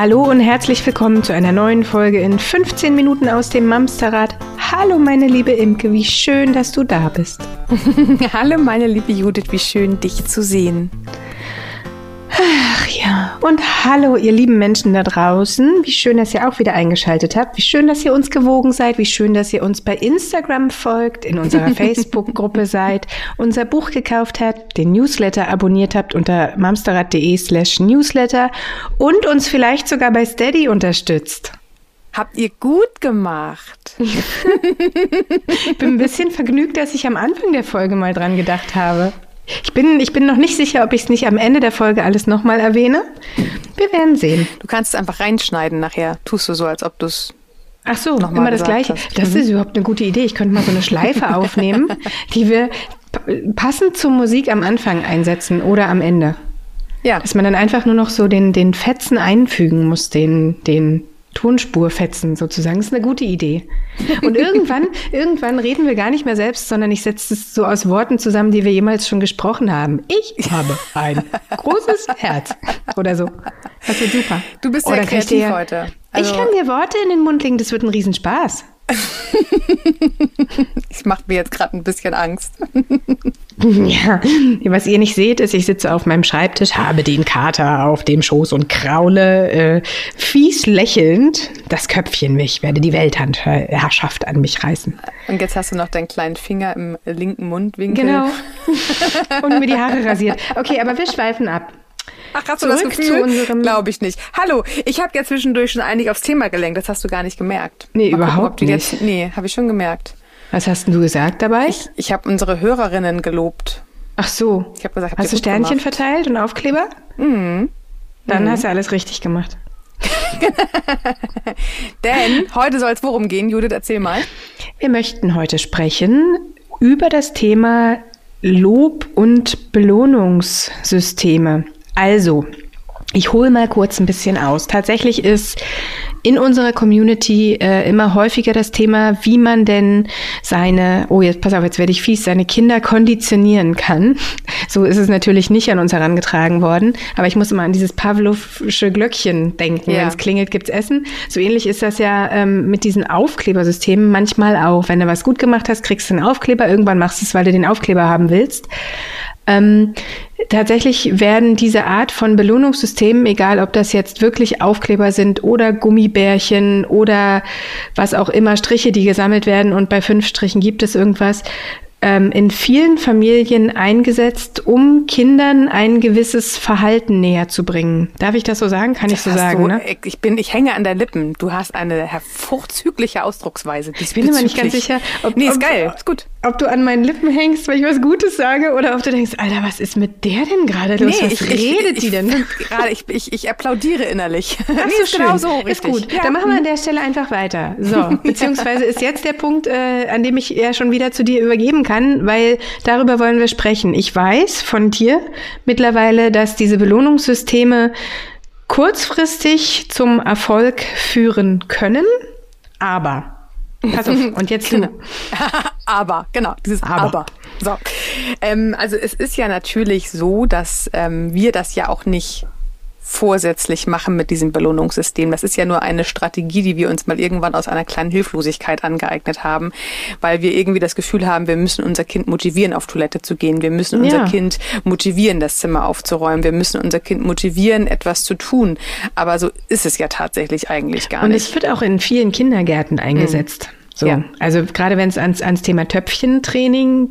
Hallo und herzlich willkommen zu einer neuen Folge in 15 Minuten aus dem Mamsterrad. Hallo meine liebe Imke, wie schön, dass du da bist. Hallo meine liebe Judith, wie schön dich zu sehen. Und hallo ihr lieben Menschen da draußen. Wie schön, dass ihr auch wieder eingeschaltet habt. Wie schön, dass ihr uns gewogen seid. Wie schön, dass ihr uns bei Instagram folgt, in unserer Facebook-Gruppe seid, unser Buch gekauft habt, den Newsletter abonniert habt unter mamsterrad.de slash newsletter und uns vielleicht sogar bei Steady unterstützt. Habt ihr gut gemacht. ich bin ein bisschen vergnügt, dass ich am Anfang der Folge mal dran gedacht habe. Ich bin, ich bin noch nicht sicher, ob ich es nicht am Ende der Folge alles nochmal erwähne. Wir werden sehen. Du kannst es einfach reinschneiden nachher. Tust du so, als ob du es Ach so, immer das Gleiche. Hast. Das ist mhm. überhaupt eine gute Idee. Ich könnte mal so eine Schleife aufnehmen, die wir passend zur Musik am Anfang einsetzen oder am Ende. Ja. Dass man dann einfach nur noch so den, den Fetzen einfügen muss, den, den Tonspurfetzen sozusagen. Das ist eine gute Idee. Und irgendwann, irgendwann reden wir gar nicht mehr selbst, sondern ich setze es so aus Worten zusammen, die wir jemals schon gesprochen haben. Ich habe ein großes Herz oder so. Das wird super. Du bist sehr kreativ dir, heute. Also, ich kann dir Worte in den Mund legen, das wird ein Riesenspaß. ich mache mir jetzt gerade ein bisschen Angst. ja, was ihr nicht seht, ist, ich sitze auf meinem Schreibtisch, habe den Kater auf dem Schoß und kraule äh, fies lächelnd das Köpfchen weg. Ich werde die Weltherrschaft an mich reißen. Und jetzt hast du noch deinen kleinen Finger im linken Mundwinkel. Genau. und mir die Haare rasiert. Okay, aber wir schweifen ab. Ach, hast Zurück du das Gefühl? Glaube ich nicht. Hallo, ich habe ja zwischendurch schon einig aufs Thema gelenkt. Das hast du gar nicht gemerkt. Nee, Mal überhaupt gucken, nicht. Jetzt, nee, habe ich schon gemerkt. Was hast denn du gesagt dabei? Ich, ich habe unsere Hörerinnen gelobt. Ach so. Ich habe gesagt, hab hast du Sternchen gemacht. verteilt und Aufkleber? Mhm. Dann mhm. hast du alles richtig gemacht. Denn heute soll es worum gehen? Judith, erzähl mal. Wir möchten heute sprechen über das Thema Lob- und Belohnungssysteme. Also, ich hole mal kurz ein bisschen aus. Tatsächlich ist in unserer Community äh, immer häufiger das Thema, wie man denn seine, oh jetzt pass auf, jetzt werde ich fies, seine Kinder konditionieren kann. So ist es natürlich nicht an uns herangetragen worden, aber ich muss immer an dieses Pavlovsche Glöckchen denken. Ja. Wenn es klingelt, gibt's Essen. So ähnlich ist das ja ähm, mit diesen Aufklebersystemen manchmal auch. Wenn du was gut gemacht hast, kriegst du einen Aufkleber. Irgendwann machst du es, weil du den Aufkleber haben willst. Ähm, tatsächlich werden diese Art von Belohnungssystemen, egal ob das jetzt wirklich Aufkleber sind oder Gummibärchen oder was auch immer, Striche, die gesammelt werden und bei fünf Strichen gibt es irgendwas, ähm, in vielen Familien eingesetzt, um Kindern ein gewisses Verhalten näher zu bringen. Darf ich das so sagen? Kann das ich so sagen? Du, ne? Ich bin, ich hänge an der Lippen. Du hast eine hervorzügliche Ausdrucksweise. Ich bin mir nicht ganz sicher. Ob, nee, ist ob, geil, ist gut. Ob du an meinen Lippen hängst, weil ich was Gutes sage, oder ob du denkst, Alter, was ist mit der denn gerade los? Nee, was ich, redet ich, die denn? Gerade, ich, ich, ich applaudiere innerlich. Ach, nee, ist genau so, richtig. Ist gut. Ja. Dann machen wir an der Stelle einfach weiter. So, beziehungsweise ist jetzt der Punkt, äh, an dem ich ja schon wieder zu dir übergeben kann, weil darüber wollen wir sprechen. Ich weiß von dir mittlerweile, dass diese Belohnungssysteme kurzfristig zum Erfolg führen können, aber Pass auf, und jetzt genau. aber, genau, dieses aber. aber. So. Ähm, also es ist ja natürlich so, dass ähm, wir das ja auch nicht vorsätzlich machen mit diesem Belohnungssystem. Das ist ja nur eine Strategie, die wir uns mal irgendwann aus einer kleinen Hilflosigkeit angeeignet haben, weil wir irgendwie das Gefühl haben, wir müssen unser Kind motivieren, auf Toilette zu gehen. Wir müssen unser ja. Kind motivieren, das Zimmer aufzuräumen. Wir müssen unser Kind motivieren, etwas zu tun. Aber so ist es ja tatsächlich eigentlich gar Und nicht. Und es wird auch in vielen Kindergärten eingesetzt. Mhm. So, ja. also gerade wenn es ans, ans Thema Töpfchentraining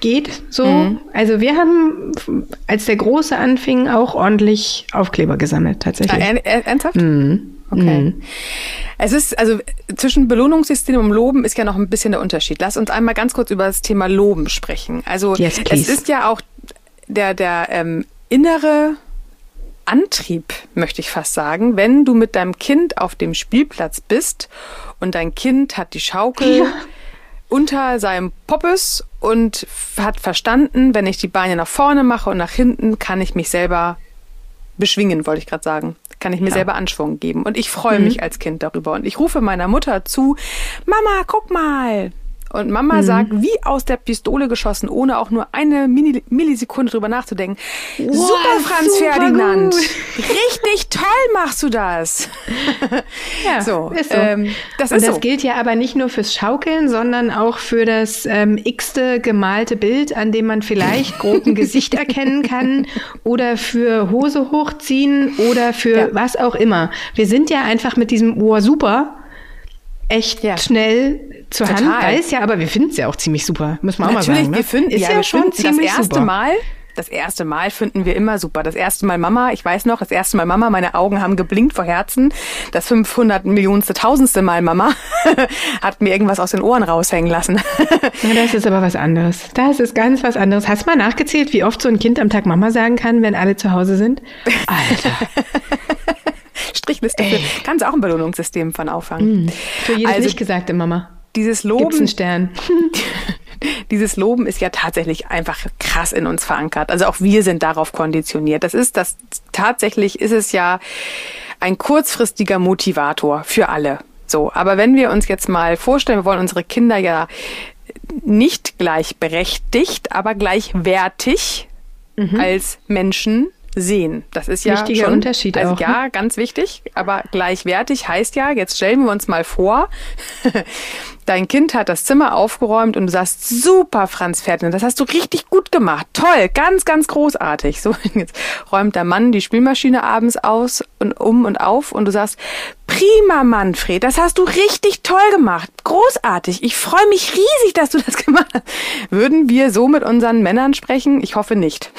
geht so. Mhm. Also wir haben, als der Große anfing, auch ordentlich Aufkleber gesammelt, tatsächlich. Ah, ernsthaft? Mhm. Okay. Mhm. Es ist, also zwischen Belohnungssystem und Loben ist ja noch ein bisschen der Unterschied. Lass uns einmal ganz kurz über das Thema Loben sprechen. Also yes, es ist ja auch der, der ähm, innere Antrieb, möchte ich fast sagen, wenn du mit deinem Kind auf dem Spielplatz bist und dein Kind hat die Schaukel ja unter seinem Poppes und hat verstanden, wenn ich die Beine nach vorne mache und nach hinten, kann ich mich selber beschwingen, wollte ich gerade sagen. Kann ich mir ja. selber Anschwung geben. Und ich freue mhm. mich als Kind darüber. Und ich rufe meiner Mutter zu, Mama, guck mal. Und Mama mhm. sagt, wie aus der Pistole geschossen, ohne auch nur eine Millisekunde drüber nachzudenken. Wow, super, Franz super Ferdinand. Gut. Richtig toll machst du das. ja, so, ist so. Ähm, das Und ist das so. gilt ja aber nicht nur fürs Schaukeln, sondern auch für das ähm, x-te gemalte Bild, an dem man vielleicht grob ein Gesicht erkennen kann oder für Hose hochziehen oder für ja. was auch immer. Wir sind ja einfach mit diesem Ohr super echt ja. schnell zur Total. Hand weiß ja, aber wir finden es ja auch ziemlich super, muss man Natürlich, auch mal sagen. Ne? wir finden, ist ja, ja schon ziemlich das erste super. Mal das erste Mal finden wir immer super. Das erste Mal Mama, ich weiß noch, das erste Mal Mama, meine Augen haben geblinkt vor Herzen. Das 500 Millionste, tausendste Mal Mama hat mir irgendwas aus den Ohren raushängen lassen. ja, das ist aber was anderes. Das ist ganz was anderes. Hast du mal nachgezählt, wie oft so ein Kind am Tag Mama sagen kann, wenn alle zu Hause sind? Alter. Strichliste. Kannst auch ein Belohnungssystem von auffangen. Mm, für jedes also, nicht gesagte Mama. Dieses Loben. Gibt's einen Stern. dieses Loben ist ja tatsächlich einfach krass in uns verankert. Also auch wir sind darauf konditioniert. Das ist das, tatsächlich ist es ja ein kurzfristiger Motivator für alle. So. Aber wenn wir uns jetzt mal vorstellen, wir wollen unsere Kinder ja nicht gleichberechtigt, aber gleichwertig mhm. als Menschen sehen. Das ist ja Wichtiger schon, Unterschied also auch. Ja, ne? ganz wichtig. Aber gleichwertig heißt ja, jetzt stellen wir uns mal vor, dein Kind hat das Zimmer aufgeräumt und du sagst, super, Franz Ferdinand, das hast du richtig gut gemacht. Toll, ganz, ganz großartig. So, jetzt räumt der Mann die Spülmaschine abends aus und um und auf und du sagst, prima, Manfred, das hast du richtig toll gemacht. Großartig. Ich freue mich riesig, dass du das gemacht hast. Würden wir so mit unseren Männern sprechen? Ich hoffe nicht.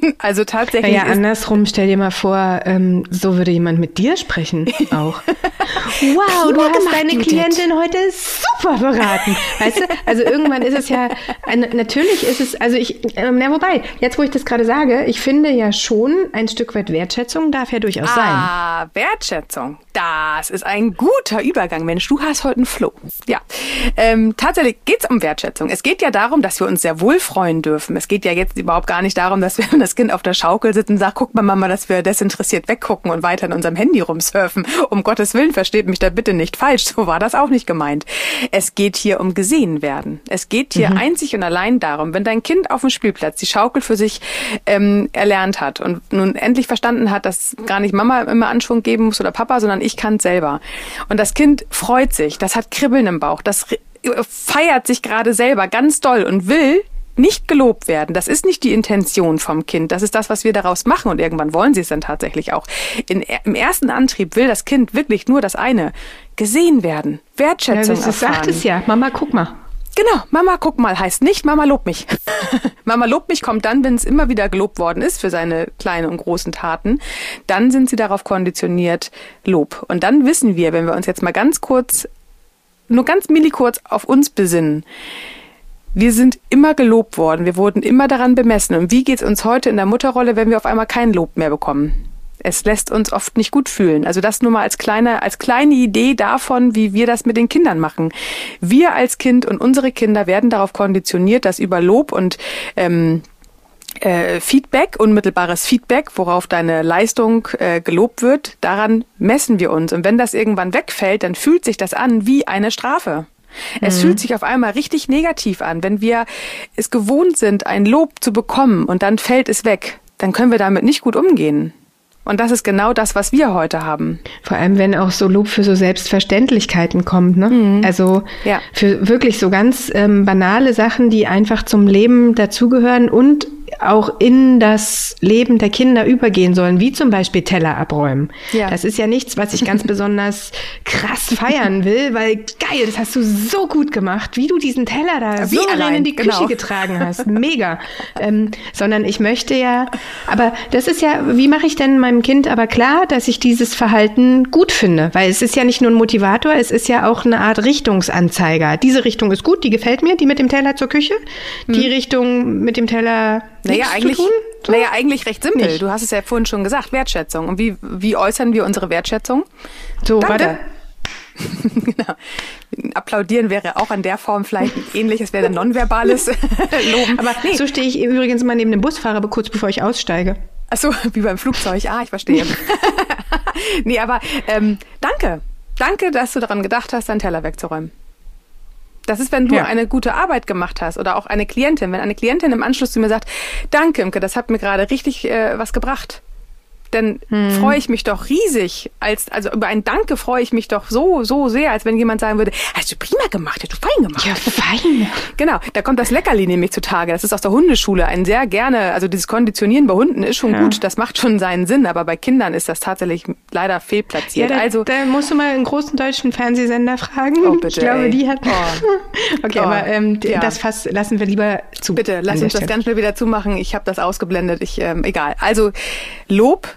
also tatsächlich. Ja, andersrum, stell dir mal vor, ähm, so würde jemand mit dir sprechen auch. wow, du hast deine Klientin heute super beraten. Weißt du? Also irgendwann ist es ja, natürlich ist es, also ich, ähm, na wobei, jetzt wo ich das gerade sage, ich finde ja schon, ein Stück weit Wertschätzung darf ja durchaus ah, sein. Ah, Wertschätzung. Das ist ein guter Übergang, Mensch. Du hast heute einen Flow. Ja, ähm, tatsächlich geht's um Wertschätzung. Es geht ja darum, dass wir uns sehr wohl freuen dürfen. Es geht ja jetzt überhaupt gar nicht darum, dass wir das Kind auf der Schaukel sitzt und sagt, guck mal Mama, dass wir desinteressiert weggucken und weiter in unserem Handy rumsurfen. Um Gottes Willen, versteht mich da bitte nicht falsch. So war das auch nicht gemeint. Es geht hier um gesehen werden. Es geht hier mhm. einzig und allein darum, wenn dein Kind auf dem Spielplatz die Schaukel für sich ähm, erlernt hat und nun endlich verstanden hat, dass gar nicht Mama immer Anschwung geben muss oder Papa, sondern ich kann es selber. Und das Kind freut sich, das hat Kribbeln im Bauch, das feiert sich gerade selber ganz doll und will nicht gelobt werden. Das ist nicht die Intention vom Kind. Das ist das, was wir daraus machen. Und irgendwann wollen sie es dann tatsächlich auch. In, Im ersten Antrieb will das Kind wirklich nur das eine. Gesehen werden. Wertschätzung ja, das erfahren. sagt es ja. Mama, guck mal. Genau, Mama, guck mal heißt nicht, Mama lobt mich. Mama lobt mich kommt dann, wenn es immer wieder gelobt worden ist für seine kleinen und großen Taten. Dann sind sie darauf konditioniert, Lob. Und dann wissen wir, wenn wir uns jetzt mal ganz kurz, nur ganz millikurz auf uns besinnen, wir sind immer gelobt worden, wir wurden immer daran bemessen. Und wie geht's uns heute in der Mutterrolle, wenn wir auf einmal kein Lob mehr bekommen? Es lässt uns oft nicht gut fühlen. Also das nur mal als kleine, als kleine Idee davon, wie wir das mit den Kindern machen. Wir als Kind und unsere Kinder werden darauf konditioniert, dass über Lob und ähm, äh, Feedback, unmittelbares Feedback, worauf deine Leistung äh, gelobt wird, daran messen wir uns. Und wenn das irgendwann wegfällt, dann fühlt sich das an wie eine Strafe. Es mhm. fühlt sich auf einmal richtig negativ an. Wenn wir es gewohnt sind, ein Lob zu bekommen und dann fällt es weg, dann können wir damit nicht gut umgehen. Und das ist genau das, was wir heute haben. Vor allem, wenn auch so Lob für so Selbstverständlichkeiten kommt, ne? Mhm. Also ja. für wirklich so ganz ähm, banale Sachen, die einfach zum Leben dazugehören und auch in das Leben der Kinder übergehen sollen, wie zum Beispiel Teller abräumen. Ja. Das ist ja nichts, was ich ganz besonders krass feiern will, weil geil, das hast du so gut gemacht, wie du diesen Teller da wie so allein in die Küche genau. getragen hast. Mega. ähm, sondern ich möchte ja, aber das ist ja, wie mache ich denn meinem Kind aber klar, dass ich dieses Verhalten gut finde? Weil es ist ja nicht nur ein Motivator, es ist ja auch eine Art Richtungsanzeiger. Diese Richtung ist gut, die gefällt mir, die mit dem Teller zur Küche. Die hm. Richtung mit dem Teller naja, eigentlich, so? naja, eigentlich recht simpel. Nicht. Du hast es ja vorhin schon gesagt, Wertschätzung. Und wie, wie äußern wir unsere Wertschätzung? So, Danke. warte. genau. Applaudieren wäre auch an der Form vielleicht ähnliches, wäre nonverbales Loben. Aber nee. so stehe ich übrigens mal neben dem Busfahrer, aber kurz bevor ich aussteige. Ach so, wie beim Flugzeug. Ah, ich verstehe. nee, aber ähm, danke. Danke, dass du daran gedacht hast, deinen Teller wegzuräumen. Das ist, wenn du ja. eine gute Arbeit gemacht hast oder auch eine Klientin. Wenn eine Klientin im Anschluss zu mir sagt, danke, Imke, das hat mir gerade richtig äh, was gebracht dann hm. freue ich mich doch riesig. Als, also über ein Danke freue ich mich doch so, so sehr, als wenn jemand sagen würde, hast du prima gemacht, hast du fein gemacht. Ja, fein. Genau, da kommt das Leckerli nämlich zutage. Das ist aus der Hundeschule ein sehr gerne, also dieses Konditionieren bei Hunden ist schon ja. gut, das macht schon seinen Sinn, aber bei Kindern ist das tatsächlich leider fehlplatziert. Ja, da, also, da musst du mal einen großen deutschen Fernsehsender fragen. Oh, bitte, ich glaube, ey. die hat. Oh. okay, oh. aber ähm, ja. das Fass lassen wir lieber zu. Bitte, lass uns das ganz schnell wieder zumachen. Ich habe das ausgeblendet. Ich, ähm, egal. Also Lob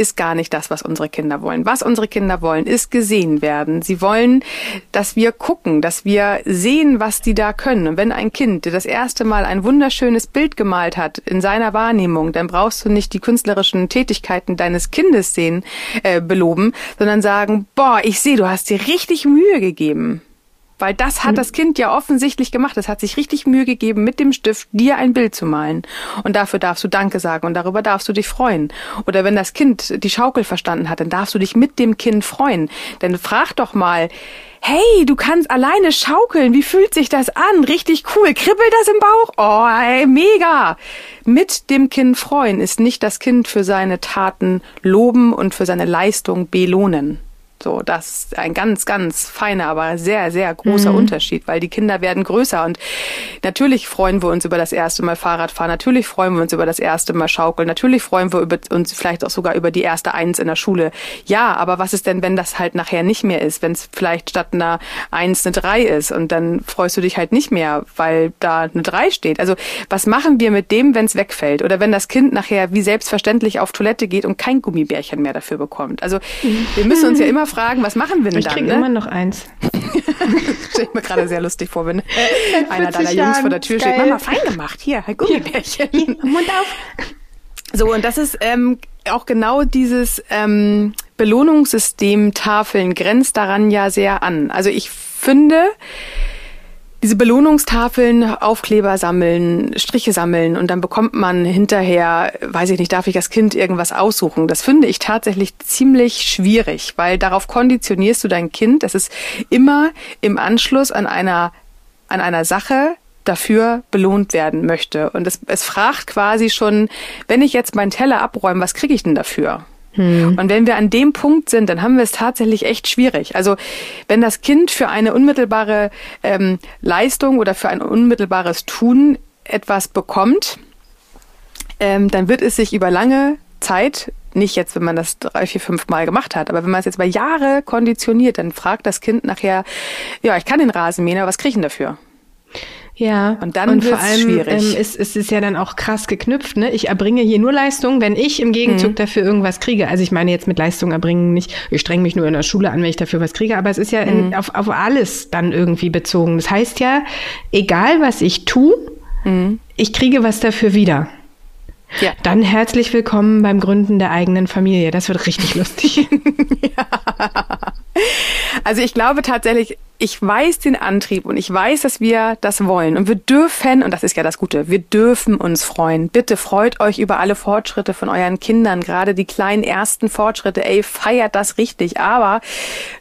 ist gar nicht das, was unsere Kinder wollen. Was unsere Kinder wollen, ist gesehen werden. Sie wollen, dass wir gucken, dass wir sehen, was die da können. Und wenn ein Kind das erste Mal ein wunderschönes Bild gemalt hat in seiner Wahrnehmung, dann brauchst du nicht die künstlerischen Tätigkeiten deines Kindes sehen, äh, beloben, sondern sagen, boah, ich sehe, du hast dir richtig Mühe gegeben. Weil das hat hm. das Kind ja offensichtlich gemacht. Es hat sich richtig Mühe gegeben, mit dem Stift dir ein Bild zu malen. Und dafür darfst du Danke sagen und darüber darfst du dich freuen. Oder wenn das Kind die Schaukel verstanden hat, dann darfst du dich mit dem Kind freuen. Denn frag doch mal, hey, du kannst alleine schaukeln. Wie fühlt sich das an? Richtig cool. Kribbelt das im Bauch? Oh, ey, mega. Mit dem Kind freuen ist nicht das Kind für seine Taten loben und für seine Leistung belohnen. So, das ist ein ganz, ganz feiner, aber sehr, sehr großer mhm. Unterschied, weil die Kinder werden größer und natürlich freuen wir uns über das erste Mal Fahrradfahren, natürlich freuen wir uns über das erste Mal Schaukeln, natürlich freuen wir uns vielleicht auch sogar über die erste Eins in der Schule. Ja, aber was ist denn, wenn das halt nachher nicht mehr ist, wenn es vielleicht statt einer Eins eine Drei ist und dann freust du dich halt nicht mehr, weil da eine Drei steht. Also was machen wir mit dem, wenn es wegfällt oder wenn das Kind nachher wie selbstverständlich auf Toilette geht und kein Gummibärchen mehr dafür bekommt? Also wir müssen uns ja immer fragen, was machen wir denn ich dann? Ich kriege ne? immer noch eins. Stell ich mir gerade sehr lustig vor, wenn einer deiner Jungs vor der Tür steht. Mama, fein gemacht. Hier, ein Gummibärchen. Hier, Mund auf. So, und das ist ähm, auch genau dieses ähm, Belohnungssystem Tafeln grenzt daran ja sehr an. Also ich finde, diese Belohnungstafeln, Aufkleber sammeln, Striche sammeln und dann bekommt man hinterher, weiß ich nicht, darf ich das Kind irgendwas aussuchen? Das finde ich tatsächlich ziemlich schwierig, weil darauf konditionierst du dein Kind, dass es immer im Anschluss an einer, an einer Sache dafür belohnt werden möchte. Und es, es fragt quasi schon, wenn ich jetzt meinen Teller abräume, was kriege ich denn dafür? Hm. Und wenn wir an dem Punkt sind, dann haben wir es tatsächlich echt schwierig. Also wenn das Kind für eine unmittelbare ähm, Leistung oder für ein unmittelbares Tun etwas bekommt, ähm, dann wird es sich über lange Zeit nicht jetzt, wenn man das drei, vier, fünf Mal gemacht hat, aber wenn man es jetzt über Jahre konditioniert, dann fragt das Kind nachher, ja, ich kann den Rasen mähen, aber was kriege ich denn dafür? Ja, und dann und vor allem schwierig. Ähm, ist, ist es ja dann auch krass geknüpft. Ne? Ich erbringe hier nur Leistung, wenn ich im Gegenzug mhm. dafür irgendwas kriege. Also ich meine jetzt mit Leistung erbringen nicht, ich streng mich nur in der Schule an, wenn ich dafür was kriege, aber es ist ja in, mhm. auf, auf alles dann irgendwie bezogen. Das heißt ja, egal was ich tue, mhm. ich kriege was dafür wieder. Ja. Dann herzlich willkommen beim Gründen der eigenen Familie. Das wird richtig lustig. ja. Also ich glaube tatsächlich, ich weiß den Antrieb und ich weiß, dass wir das wollen. Und wir dürfen, und das ist ja das Gute, wir dürfen uns freuen. Bitte freut euch über alle Fortschritte von euren Kindern, gerade die kleinen ersten Fortschritte. Ey, feiert das richtig. Aber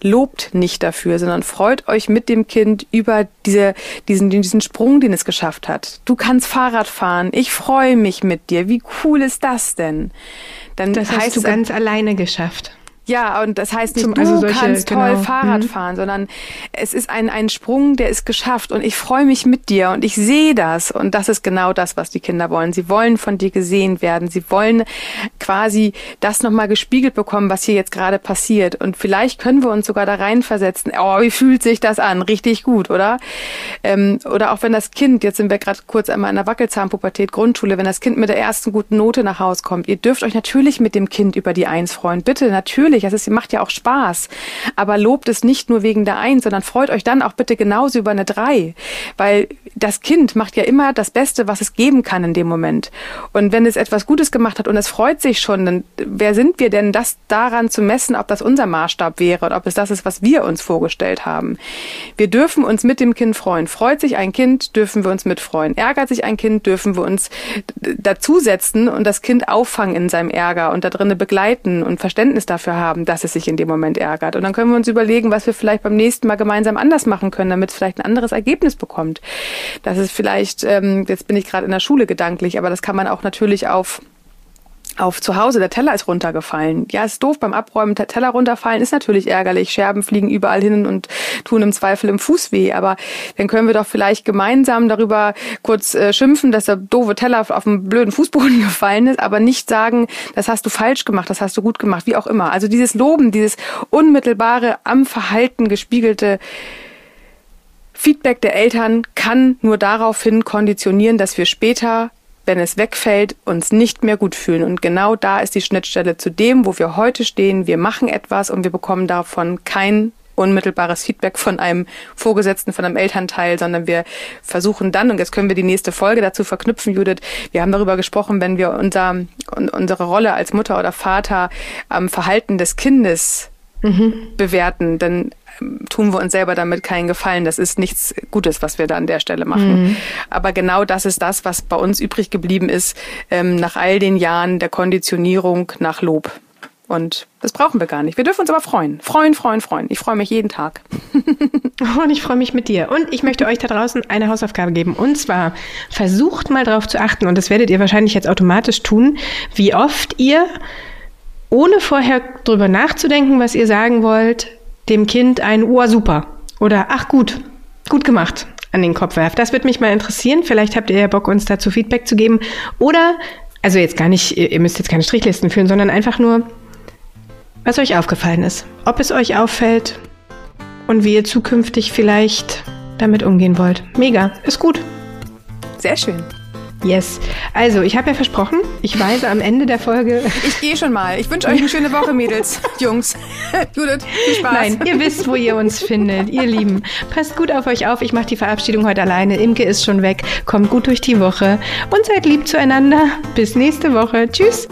lobt nicht dafür, sondern freut euch mit dem Kind über diese, diesen, diesen Sprung, den es geschafft hat. Du kannst Fahrrad fahren. Ich freue mich mit dir. Wie cool ist das denn? Dann das hast du ganz alleine geschafft. Ja, und das heißt nicht, Zum, also du solche, kannst toll genau. Fahrrad mhm. fahren, sondern es ist ein, ein Sprung, der ist geschafft und ich freue mich mit dir und ich sehe das und das ist genau das, was die Kinder wollen. Sie wollen von dir gesehen werden. Sie wollen quasi das nochmal gespiegelt bekommen, was hier jetzt gerade passiert und vielleicht können wir uns sogar da reinversetzen. Oh, wie fühlt sich das an? Richtig gut, oder? Ähm, oder auch wenn das Kind, jetzt sind wir gerade kurz einmal in der Wackelzahnpubertät, Grundschule, wenn das Kind mit der ersten guten Note nach Hause kommt, ihr dürft euch natürlich mit dem Kind über die Eins freuen. Bitte, natürlich natürlich, das ist, macht ja auch Spaß. Aber lobt es nicht nur wegen der Eins, sondern freut euch dann auch bitte genauso über eine Drei. Weil das Kind macht ja immer das Beste, was es geben kann in dem Moment. Und wenn es etwas Gutes gemacht hat und es freut sich schon, dann wer sind wir denn, das daran zu messen, ob das unser Maßstab wäre und ob es das ist, was wir uns vorgestellt haben. Wir dürfen uns mit dem Kind freuen. Freut sich ein Kind, dürfen wir uns mitfreuen. Ärgert sich ein Kind, dürfen wir uns dazusetzen und das Kind auffangen in seinem Ärger und da drinnen begleiten und Verständnis dafür haben, dass es sich in dem Moment ärgert. Und dann können wir uns überlegen, was wir vielleicht beim nächsten Mal gemeinsam anders machen können, damit es vielleicht ein anderes Ergebnis bekommt. Das ist vielleicht, ähm, jetzt bin ich gerade in der Schule gedanklich, aber das kann man auch natürlich auf auf zu Hause, der Teller ist runtergefallen. Ja, ist doof beim Abräumen, der Teller runterfallen ist natürlich ärgerlich. Scherben fliegen überall hin und tun im Zweifel im Fuß weh. Aber dann können wir doch vielleicht gemeinsam darüber kurz äh, schimpfen, dass der doofe Teller auf dem blöden Fußboden gefallen ist, aber nicht sagen, das hast du falsch gemacht, das hast du gut gemacht, wie auch immer. Also dieses Loben, dieses unmittelbare, am Verhalten gespiegelte Feedback der Eltern kann nur daraufhin konditionieren, dass wir später wenn es wegfällt, uns nicht mehr gut fühlen. Und genau da ist die Schnittstelle zu dem, wo wir heute stehen. Wir machen etwas und wir bekommen davon kein unmittelbares Feedback von einem Vorgesetzten, von einem Elternteil, sondern wir versuchen dann, und jetzt können wir die nächste Folge dazu verknüpfen, Judith, wir haben darüber gesprochen, wenn wir unser, unsere Rolle als Mutter oder Vater am Verhalten des Kindes mhm. bewerten, dann tun wir uns selber damit keinen Gefallen. Das ist nichts Gutes, was wir da an der Stelle machen. Mhm. Aber genau das ist das, was bei uns übrig geblieben ist, ähm, nach all den Jahren der Konditionierung nach Lob. Und das brauchen wir gar nicht. Wir dürfen uns aber freuen. Freuen, freuen, freuen. Ich freue mich jeden Tag. Und ich freue mich mit dir. Und ich möchte euch da draußen eine Hausaufgabe geben. Und zwar versucht mal darauf zu achten, und das werdet ihr wahrscheinlich jetzt automatisch tun, wie oft ihr, ohne vorher drüber nachzudenken, was ihr sagen wollt, dem Kind ein Ohr super oder ach gut, gut gemacht an den Kopf werft. Das würde mich mal interessieren. Vielleicht habt ihr ja Bock, uns dazu Feedback zu geben. Oder, also jetzt gar nicht, ihr müsst jetzt keine Strichlisten führen, sondern einfach nur, was euch aufgefallen ist. Ob es euch auffällt und wie ihr zukünftig vielleicht damit umgehen wollt. Mega, ist gut. Sehr schön. Yes. Also, ich habe ja versprochen, ich weise am Ende der Folge. Ich gehe schon mal. Ich wünsche euch eine schöne Woche, Mädels, Jungs. Judith, viel Spaß. Nein, ihr wisst, wo ihr uns findet, ihr Lieben. Passt gut auf euch auf. Ich mache die Verabschiedung heute alleine. Imke ist schon weg. Kommt gut durch die Woche und seid lieb zueinander. Bis nächste Woche. Tschüss.